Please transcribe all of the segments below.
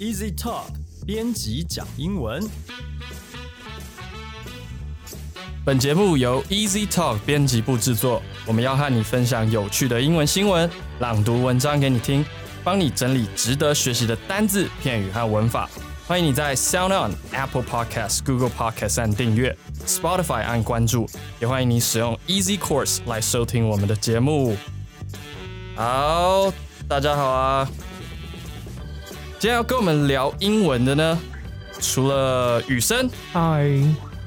Easy Talk 编辑讲英文。本节目由 Easy Talk 编辑部制作。我们要和你分享有趣的英文新闻，朗读文章给你听，帮你整理值得学习的单字、片语和文法。欢迎你在 Sound On、Apple Podcasts、Google Podcasts 按订阅，Spotify 按关注，也欢迎你使用 Easy Course 来收听我们的节目。好，大家好啊！今天要跟我们聊英文的呢，除了雨生，嗨，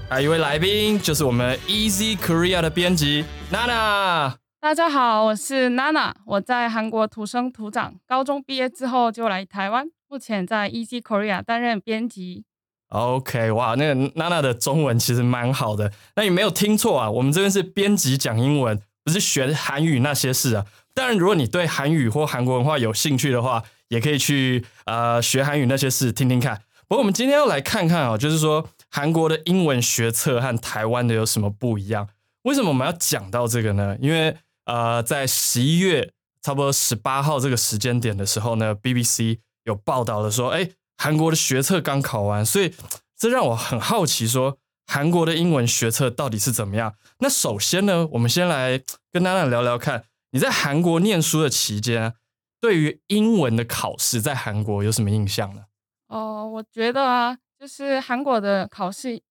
还有一位来宾，就是我们 Easy Korea 的编辑娜娜。大家好，我是娜娜，我在韩国土生土长，高中毕业之后就来台湾，目前在 Easy Korea 担任编辑。OK，哇，那个娜娜的中文其实蛮好的。那你没有听错啊，我们这边是编辑讲英文，不是学韩语那些事啊。当然，如果你对韩语或韩国文化有兴趣的话，也可以去呃学韩语那些事听听看。不过我们今天要来看看啊，就是说韩国的英文学测和台湾的有什么不一样？为什么我们要讲到这个呢？因为呃，在十一月差不多十八号这个时间点的时候呢，BBC 有报道了说，哎，韩国的学测刚考完，所以这让我很好奇，说韩国的英文学测到底是怎么样？那首先呢，我们先来跟娜娜聊聊看，你在韩国念书的期间，对于英文的考试在韩国有什么印象呢？哦，我觉得啊，就是韩国的考试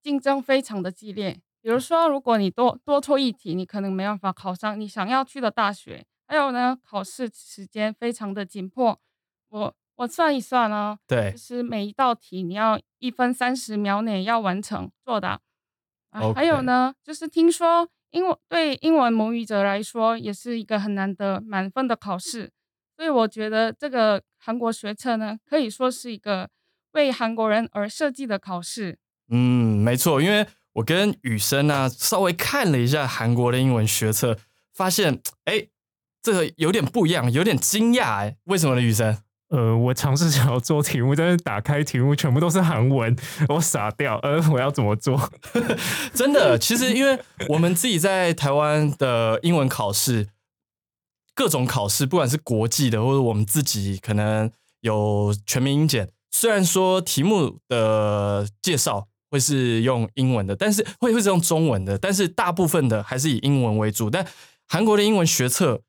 竞争非常的激烈。比如说，如果你多多错一题，你可能没办法考上你想要去的大学。还有呢，考试时间非常的紧迫。我我算一算呢，对就是每一道题你要一分三十秒内要完成作答。还有呢，就是听说英文对英文母语者来说也是一个很难得满分的考试，所以我觉得这个韩国学测呢，可以说是一个为韩国人而设计的考试。嗯，没错，因为我跟雨生啊稍微看了一下韩国的英文学测，发现哎，这个有点不一样，有点惊讶哎，为什么呢？雨生？呃，我尝试想要做题目，但是打开题目全部都是韩文，我傻掉。呃，我要怎么做？真的，其实因为我们自己在台湾的英文考试，各种考试，不管是国际的，或者我们自己可能有全民英检，虽然说题目的介绍会是用英文的，但是会会是用中文的，但是大部分的还是以英文为主。但韩国的英文学测，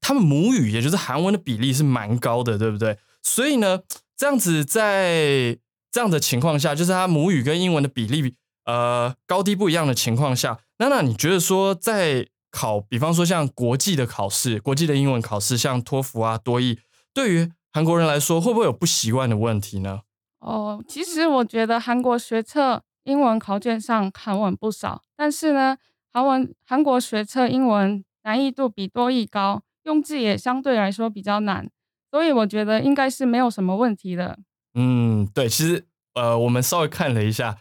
他们母语也就是韩文的比例是蛮高的，对不对？所以呢，这样子在这样的情况下，就是他母语跟英文的比例呃高低不一样的情况下，娜娜，你觉得说在考，比方说像国际的考试，国际的英文考试，像托福啊、多益，对于韩国人来说，会不会有不习惯的问题呢？哦，其实我觉得韩国学测英文考卷上韩文不少，但是呢，韩文韩国学测英文难易度比多译高，用字也相对来说比较难，所以我觉得应该是没有什么问题的。嗯，对，其实呃，我们稍微看了一下，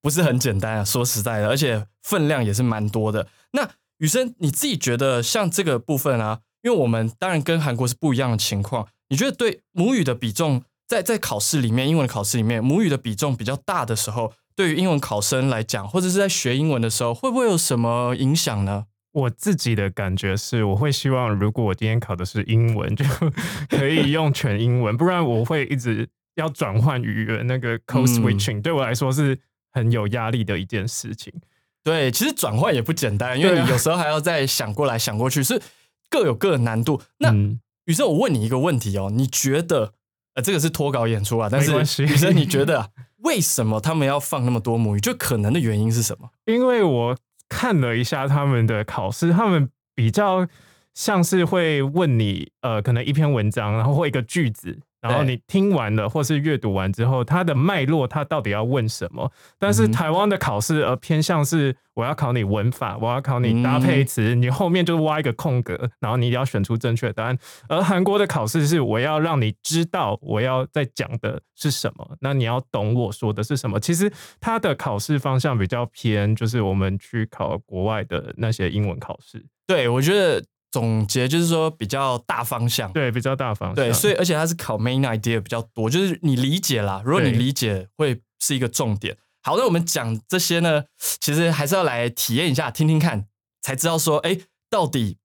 不是很简单啊，说实在的，而且分量也是蛮多的。那雨生，你自己觉得像这个部分啊，因为我们当然跟韩国是不一样的情况，你觉得对母语的比重，在在考试里面，英文考试里面，母语的比重比较大的时候，对于英文考生来讲，或者是在学英文的时候，会不会有什么影响呢？我自己的感觉是，我会希望，如果我今天考的是英文，就 可以用全英文，不然我会一直要转换语言，那个 code 嗯 switching、对我来说是很有压力的一件事情。对，其实转换也不简单，因为你有时候还要再想过来想过去，是各有各的难度。那嗯雨生，我问你一个问题哦，你觉得呃，这个是脱稿演出啊，但是雨生，你觉得、啊、为什么他们要放那么多母语？就可能的原因是什么？因为我看了一下他们的考试，他们比较像是会问你，呃，可能一篇文章，然后或一个句子，然后你听完了或是阅读完之后，它的脉络，它到底要问什么？但是嗯台湾的考试，呃，偏向是我要考你文法，我要考你搭配词，你后面就挖一个空格，然后你要选出正确答案。而韩国的考试是我要让你知道我要在讲的是什么，那你要懂我说的是什么。其实它的考试方向比较偏，就是我们去考国外的那些英文考试，对我觉得总结就是说比较大方向。对，比较大方向。对，所以而且它是考 main idea 比较多，就是你理解啦。如果你理解，会是一个重点。好，那我们讲这些呢，其实还是要来体验一下，听听看，才知道说，哎，到底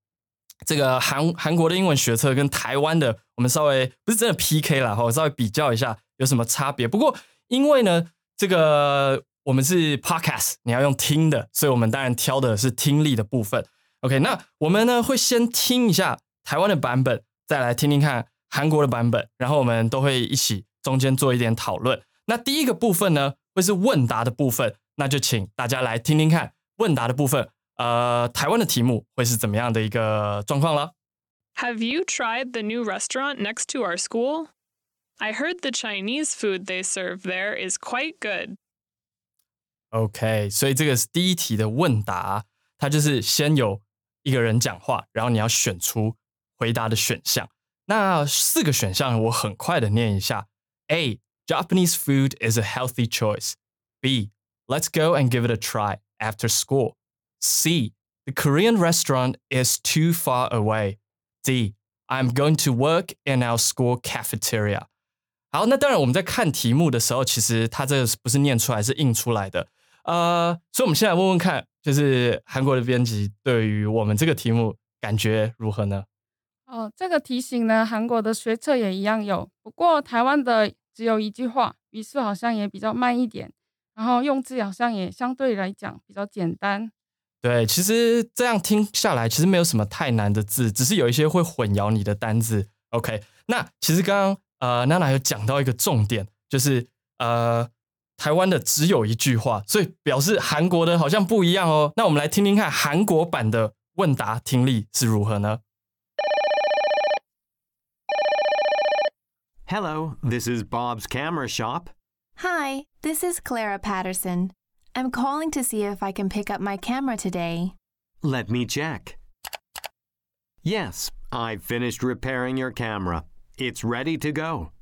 这个韩韩国的英文学测跟台湾的，我们稍微不是真的 PK 了哈，稍微比较一下有什么差别。不过因为呢，这个我们是 Podcast，你要用听的，所以我们当然挑的是听力的部分。OK，那我们呢会先听一下台湾的版本，再来听听看韩国的版本，然后我们都会一起中间做一点讨论。那第一个部分呢，会是问答的部分，那就请大家来听听看问答的部分。呃，台湾的题目会是怎么样的一个状况了？Have you tried the new restaurant next to our school? I heard the Chinese food they serve there is quite good. OK，所以这个是第一题的问答，它就是先有一个人讲话，然后你要选出回答的选项。那四个选项我很快的念一下：A. Japanese food is a healthy choice. B. Let's go and give it a try after school. C. The Korean restaurant is too far away. D. I'm going to work in our school cafeteria. 好，那当然我们在看题目的时候，其实它这个不是念出来，是印出来的。呃，所以我们现在问问看，就是韩国的编辑对于我们这个题目感觉如何呢？哦，这个提醒呢，韩国的学测也一样有，不过台湾的只有一句话，语速好像也比较慢一点，然后用字好像也相对来讲比较简单。对，其实这样听下来，其实没有什么太难的字，只是有一些会混淆你的单字。OK，那其实刚刚呃娜娜有讲到一个重点，就是呃台湾的只有一句话，所以表示韩国的好像不一样哦。那我们来听听看韩国版的问答听力是如何呢？Hello, this is Bob's Camera Shop. Hi, this is Clara Patterson. I'm calling to see if I can pick up my camera today. Let me check. Yes, I've finished repairing your camera. It's ready to go.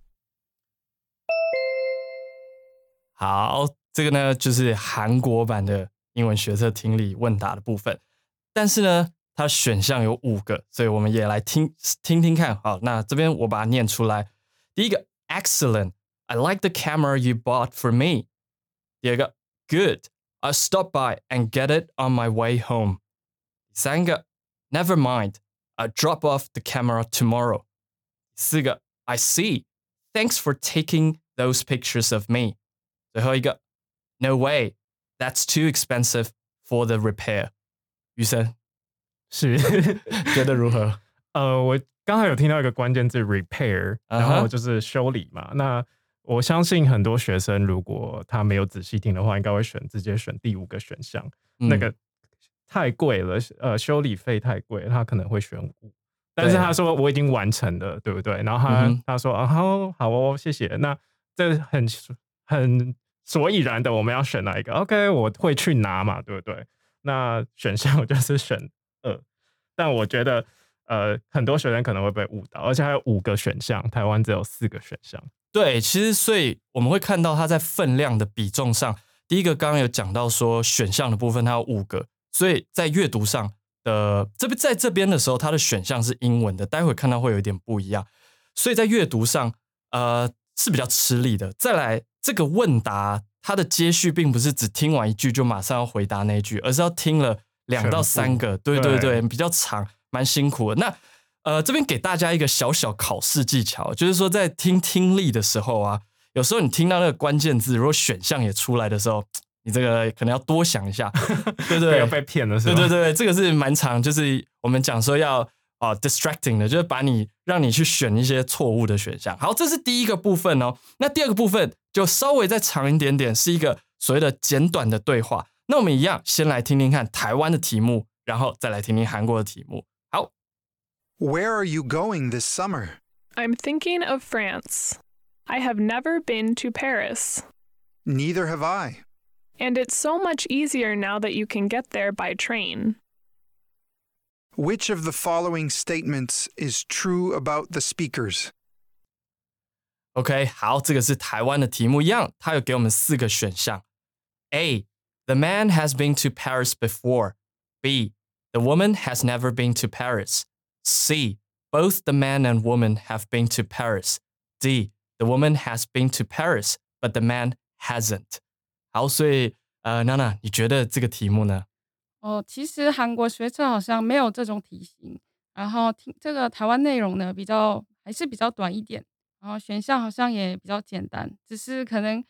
好，这个呢就是韩国版的英文学测听力问答的部分。但是呢，它选项有五个，所以我们也来听听听看。好，那这边我把它念出来。第一个，Excellent. I like the camera you bought for me. 第二个 Good. I'll stop by and get it on my way home. 第三个，Never mind. I'll drop off the camera tomorrow. 第四个，I see. Thanks for taking those pictures of me. 最后一个，No way. That's too expensive for the repair. 余生是 觉得如何？呃，我刚才有听到一个关键字 repair，然后就是修理嘛。那我相信很多学生，如果他没有仔细听的话，应该会选直接选第五个选项，那个太贵了，呃，修理费太贵，他可能会选五。但是他说我已经完成了，对不对？然后他他说啊，好，好哦，谢谢。那这很很所以然的，我们要选哪一个？OK，我会去拿嘛，对不对？那选项就是选二。但我觉得，呃，很多学生可能会被误导，而且还有五个选项，台湾只有四个选项。对，其实所以我们会看到它在分量的比重上，第一个刚刚有讲到说选项的部分它有五个，所以在阅读上的这边在这边的时候，它的选项是英文的，待会看到会有一点不一样，所以在阅读上呃是比较吃力的。再来这个问答，它的接续并不是只听完一句就马上要回答那一句，而是要听了两到三个，对对对，比较长，蛮辛苦的。那呃，这边给大家一个小小考试技巧，就是说在听听力的时候啊，有时候你听到那个关键字，如果选项也出来的时候，你这个可能要多想一下，对 对？有被骗了是吧？对对对，这个是蛮长，就是我们讲说要啊 distracting 的，就是把你让你去选一些错误的选项。好，这是第一个部分哦。那第二个部分就稍微再长一点点，是一个所谓的简短的对话。那我们一样先来听听看台湾的题目，然后再来听听韩国的题目。Where are you going this summer? I'm thinking of France. I have never been to Paris. Neither have I. And it's so much easier now that you can get there by train. Which of the following statements is true about the speakers? OK，好，这个是台湾的题目一样，它有给我们四个选项。A. The man has been to Paris before. B. The woman has never been to Paris. C. Both the man and woman have been to Paris. D. The woman has been to Paris, but the man hasn't. 好，所以呃，娜娜，你觉得这个题目呢？哦，其实韩国学测好像没有这种题型， 然后听这个台湾内容呢比较还是比较短一点， 然后选项好像也比较简单，只是可能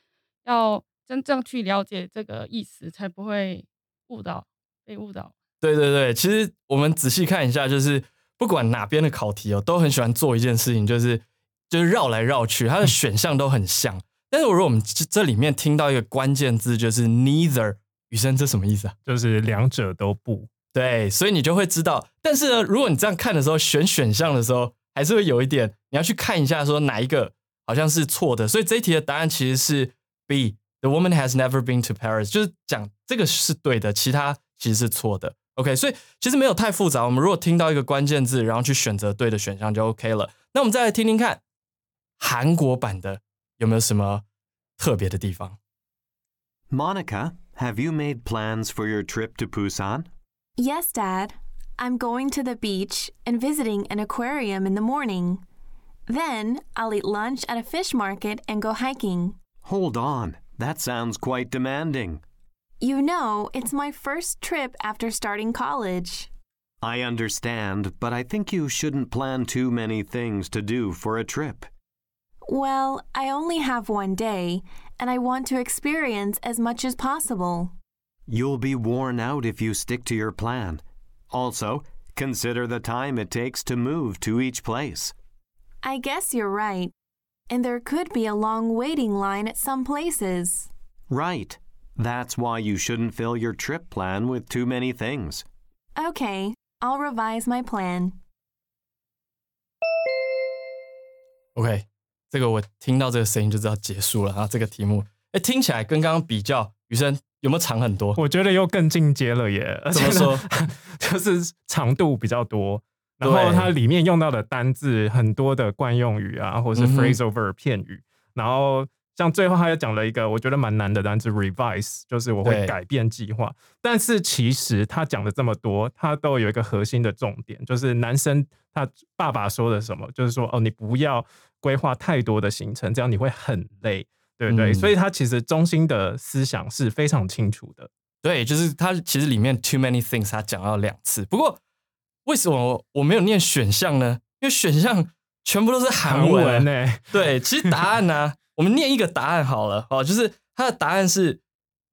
要真正去了解这个意思，才不会误导被误导。对对对，其实我们仔细看一下，就是不管哪边的考题哦，都很喜欢做一件事情，就是就是绕来绕去，它的选项都很像。但是如果我们这这里面听到一个关键字，就是 neither，雨生这什么意思啊？就是两者都不。对，所以你就会知道。但是呢，如果你这样看的时候，选选项的时候，还是会有一点，你要去看一下，说哪一个好像是错的。所以这一题的答案其实是 B。The woman has never been to Paris，就是讲这个是对的，其他其实是错的。OK，所以其实没有太复杂。我们如果听到一个关键字，然后去选择对的选项就 OK 了。那我们再来听听看韩国版的有没有什么特别的地方。Monica, have you made plans for your trip to Busan? Yes, Dad. I'm going to the beach and visiting an aquarium in the morning. Then I'll eat lunch at a fish market and go hiking. Hold on, that sounds quite demanding. You know, it's my first trip after starting college. I understand, but I think you shouldn't plan too many things to do for a trip. Well, I only have one day, and I want to experience as much as possible. You'll be worn out if you stick to your plan. Also, consider the time it takes to move to each place. I guess you're right. And there could be a long waiting line at some places. Right. That's why you shouldn't fill your trip plan with too many things. Okay, I'll revise my plan. OK，这个我听到这个声音就知道结束了啊。这个题目，哎，听起来跟刚刚比较，雨生 有没有长很多？我觉得又更进阶了耶！而且怎么说？就是长度比较多，然后它里面用到的单字很多的惯用语啊，或者是嗯哼 phrasal verb 片语，然后像最后他又讲了一个我觉得蛮难的单词 revise，就是我会改变计划。但是其实他讲的这么多，他都有一个核心的重点，就是男生他爸爸说的什么，就是说哦，你不要规划太多的行程，这样你会很累。对不对？嗯所以他其实中心的思想是非常清楚的。对，就是他其实里面 too many things 他讲到两次。不过为什么我没有念选项呢？因为选项全部都是韩文。啊呢、对，其实答案呢、我们念一个答案好了哦，就是他的答案是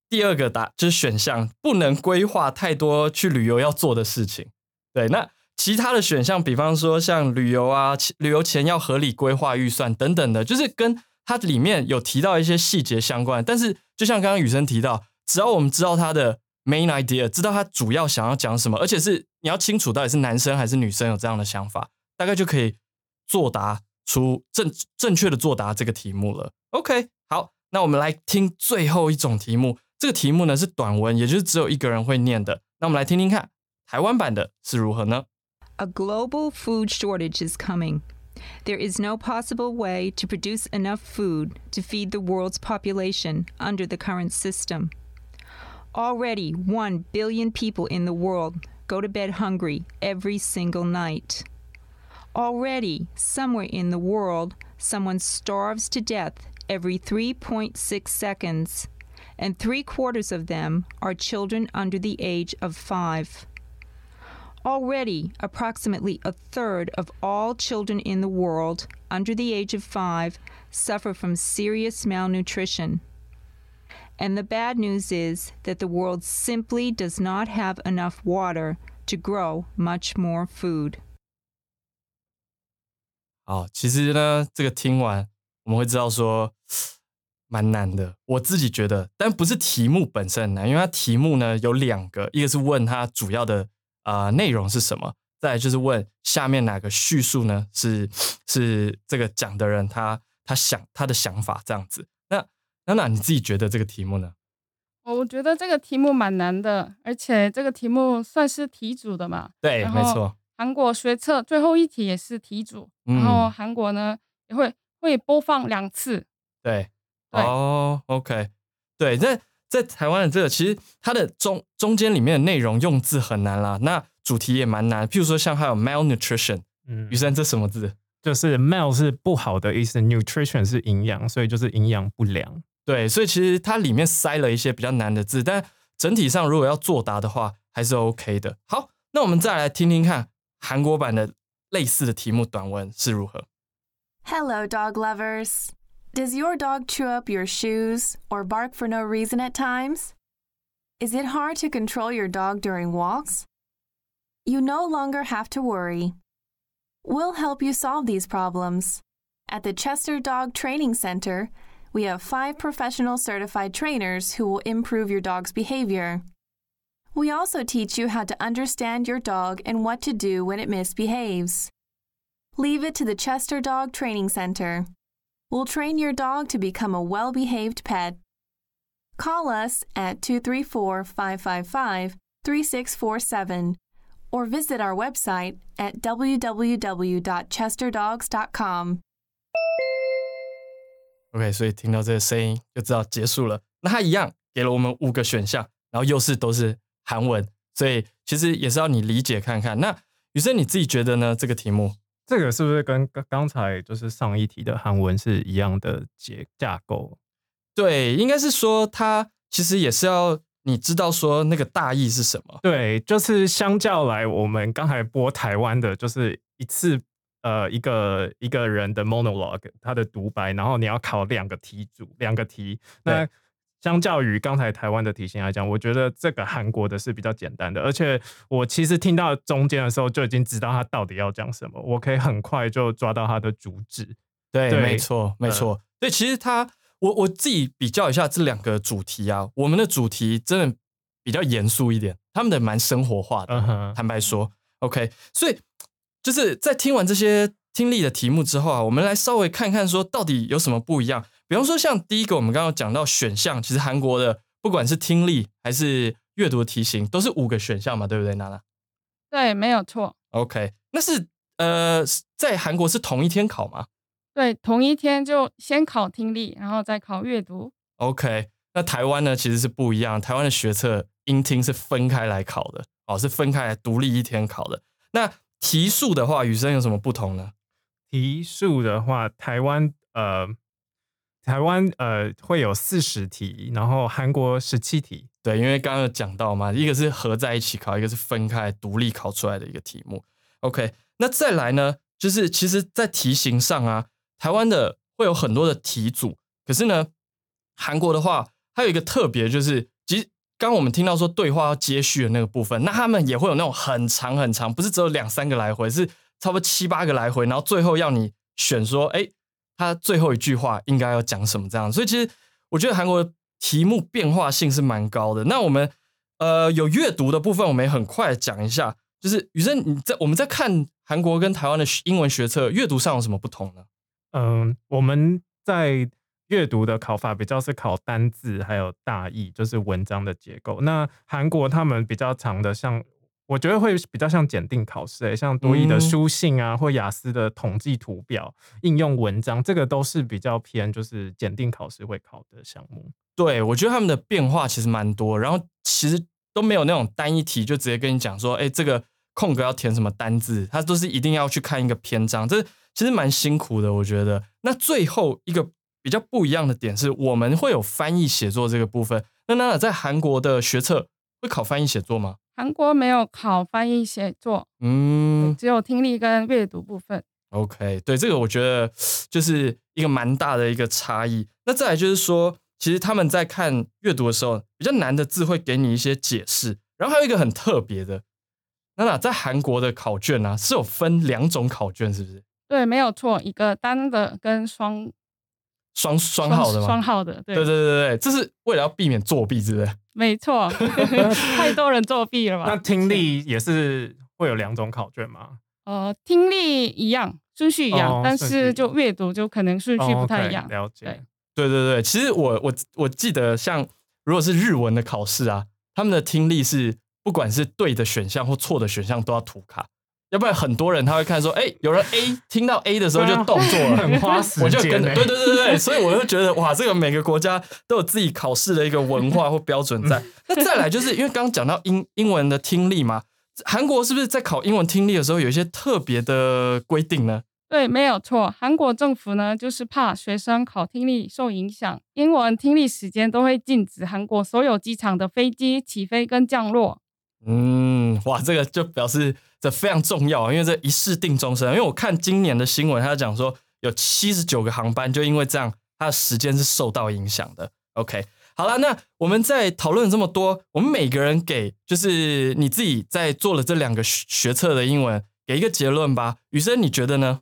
第二个答，就是选项不能规划太多去旅游要做的事情。对，那其他的选项，比方说像旅游啊，其旅游前要合理规划预算等等的，就是跟它里面有提到一些细节相关。但是就像刚刚雨生提到，只要我们知道它的 main idea，知道它主要想要讲什么，而且是你要清楚到底是男生还是女生有这样的想法，大概就可以作答出正正确的作答这个题目了。OK，好，那我们来听最后一种题目。这个题目呢是短文，也就是只有一个人会念的。那我们来听听看台湾版的是如何呢？A global food shortage is coming. There is no possible way to produce enough food to feed the world's population under the current system. Already, 1 billion people in the world go to bed hungry every single night. Already, somewhere in the world, someone starves to death every 3.6 seconds, and three quarters of them are children under the age of five. Already, approximately a third of all children in the world under the age of five suffer from serious malnutrition. And the bad news is that the world simply does not have enough water to grow much more food. 好，其实呢，这个听完我们会知道说蛮难的，我自己觉得，但不是题目本身很难，因为它题目呢有两个，一个是问它主要的 呃内容是什么，再来就是问下面哪个叙述呢是 是这个讲的人他他想他的想法这样子。那娜娜你自己觉得这个题目呢？我觉得这个题目蛮难的，而且这个题目算是题组的嘛。对，没错，韩国学测最后一题也是题组，然后嗯韩国呢也会会播放两次。对，对哦，OK，对，在在台湾的这个，其实它的中中间里面的内容用字很难啦，那主题也蛮难，譬如说像还有 malnutrition，嗯雨，生这什么字？就是 mal 是不好的意思，nutrition 是营养，所以就是营养不良。对，所以其实它里面塞了一些比较难的字，但整体上如果要作答的话，还是 OK 的。好，那我们再来听听看韩国版的类似的题目短文是如何。Hello, dog lovers. Does your dog chew up your shoes or bark for no reason at times? Is it hard to control your dog during walks? You no longer have to worry. We'll help you solve these problems. At the Chester Dog Training Center, we have five professional certified trainers who will improve your dog's behavior. We also teach you how to understand your dog and what to do when it misbehaves. Leave it to the Chester Dog Training Center. We'll train your dog to become a well behaved pet. Call us at 234 555 3647 or visit our website at www.chesterdogs.com. OK，所以听到这个声音就知道结束了。那它一样给了我们五个选项，然后又是都是韩文，所以其实也是要你理解看看。那雨生你自己觉得呢？这个题目 这个是不是跟刚刚才就是上一题的韩文是一样的结架构？对，应该是说它其实也是要你知道说那个大意是什么。对，就是相较来，我们刚才播台湾的，就是一次呃一个一个人的 monologue，他的独白，然后你要考两个题组，两个题。那对相较于刚才台湾的题型来讲，我觉得这个韩国的是比较简单的，而且我其实听到中间的时候就已经知道他到底要讲什么，我可以很快就抓到他的主旨。对，对没错，没错。对，其实他，我我自己比较一下这两个主题啊，我们的主题真的比较严肃一点，他们的蛮生活化的。坦白说，OK，所以就是在听完这些听力的题目之后啊，我们来稍微看看说到底有什么不一样。比方说，像第一个我们刚刚讲到选项，其实韩国的不管是听力还是阅读的题型，都是五个选项嘛，对不对，娜娜对，没有错。？OK，那是呃，在韩国是同一天考吗？对，同一天就先考听力，然后再考阅读。OK，那台湾呢其实是不一样，台湾的学测音听是分开来考的，哦，是分开来独立一天考的。那题数的话，雨生有什么不同呢？题数的话，台湾呃，台湾呃会有四十题，然后韩国十七题。对，因为刚刚有讲到嘛，一个是合在一起考，一个是分开独立考出来的一个题目。OK，那再来呢，就是其实，在题型上啊，台湾的会有很多的题组，可是呢，韩国的话，还有一个特别，就是其实刚我们听到说对话要接续的那个部分，那他们也会有那种很长很长，不是只有两三个来回，是差不多七八个来回，然后最后要你选说，哎，他最后一句话应该要讲什么这样。所以其实我觉得韩国的题目变化性是蛮高的。那我们呃有阅读的部分，我们也很快地讲一下。就是雨生，你在我们在看韩国跟台湾的 英文学测阅读上有什么不同呢？嗯，我们在阅读的考法比较是考单字还有大意，就是文章的结构。那韩国他们比较长的像，我觉得会比较像检定考试、欸，像多益的嗯书信啊，或雅思的统计图表、应用文章，这个都是比较偏就是检定考试会考的项目。对我觉得他们的变化其实蛮多，然后其实都没有那种单一题就直接跟你讲说，哎，这个空格要填什么单字，它都是一定要去看一个篇章，这其实蛮辛苦的，我觉得。那最后一个比较不一样的点是，我们会有翻译写作这个部分。那娜娜在韩国的学测会考翻译写作吗？韩国没有考翻译写作，嗯只有听力跟阅读部分。，OK，对这个我觉得就是一个蛮大的一个差异。那再来就是说，其实他们在看阅读的时候，比较难的字会给你一些解释，然后还有一个很特别的，娜娜在韩国的考卷啊是有分两种考卷，是不是？对，没有错，一个单的跟双双双号的吗？双号的，对，对对对对，这是为了要避免作弊，是不是？没错，太多人作弊了吧那吧？听力也是会有两种考卷吗？呃，听力一样，顺序一样，但是就阅读就可能顺序哦不太一样。了解对。对对对，其实我我我记得，像如果是日文的考试啊，他们的听力是不管是对的选项或错的选项都要涂卡，要不然很多人他会看说，哎，有人 A 听到 A 的时候就动作了，很花时我就跟对对对对，所以我就觉得哇，这个每个国家都有自己考试的一个文化或标准在。那再来就是因为刚刚讲到英英文的听力嘛，韩国是不是在考英文听力的时候有一些特别的规定呢？对，没有错。韩国政府呢，就是怕学生考听力受影响，英文听力时间都会禁止韩国所有机场的飞机起飞跟降落。嗯，哇，这个就表示这非常重要，因为这一试定终身。因为我看今年的新闻，他讲说有七十九个航班就因为这样，它的时间是受到影响的。OK，好了，那我们在讨论这么多，我们每个人给就是你自己在做了这两个学学测的英文，给一个结论吧。雨生，你觉得呢？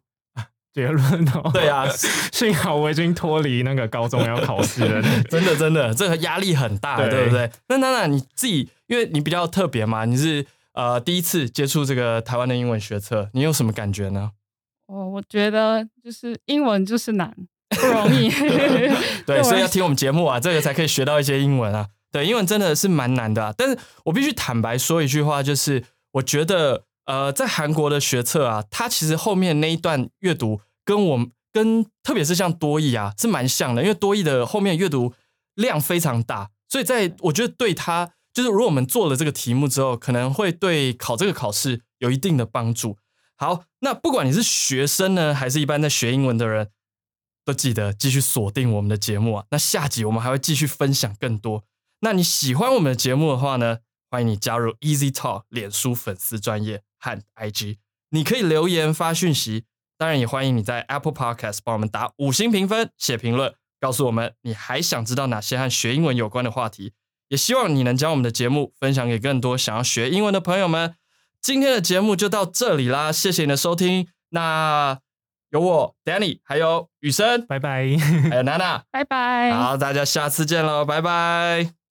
结论哦，对啊，幸好我已经脱离那个高中要考试了，真的真的，这个压力很大，对对不对？那娜娜你自己，因为你比较特别嘛，你是呃第一次接触这个台湾的英文学测，你有什么感觉呢？哦，我觉得就是英文就是难，不容易。对，所以要听我们节目啊，这个才可以学到一些英文啊。对，英文真的是蛮难的、啊，但是我必须坦白说一句话，就是我觉得呃，在韩国的学测啊，它其实后面那一段阅读跟我们跟特别是像多义啊是蛮像的，因为多义的后面阅读量非常大，所以在我觉得对他就是如果我们做了这个题目之后，可能会对考这个考试有一定的帮助。好，那不管你是学生呢，还是一般在学英文的人，都记得继续锁定我们的节目啊。那下集我们还会继续分享更多。那你喜欢我们的节目的话呢，欢迎你加入 Easy Talk 脸书粉丝专业和 IG，你可以留言发讯息，当然也欢迎你在 Apple Podcast 帮我们打五星评分、写评论，告诉我们你还想知道哪些和学英文有关的话题。也希望你能将我们的节目分享给更多想要学英文的朋友们。今天的节目就到这里啦，谢谢你的收听。那有我 Danny，还有雨生，拜拜。还有娜娜，拜拜。好，大家下次见喽，拜拜。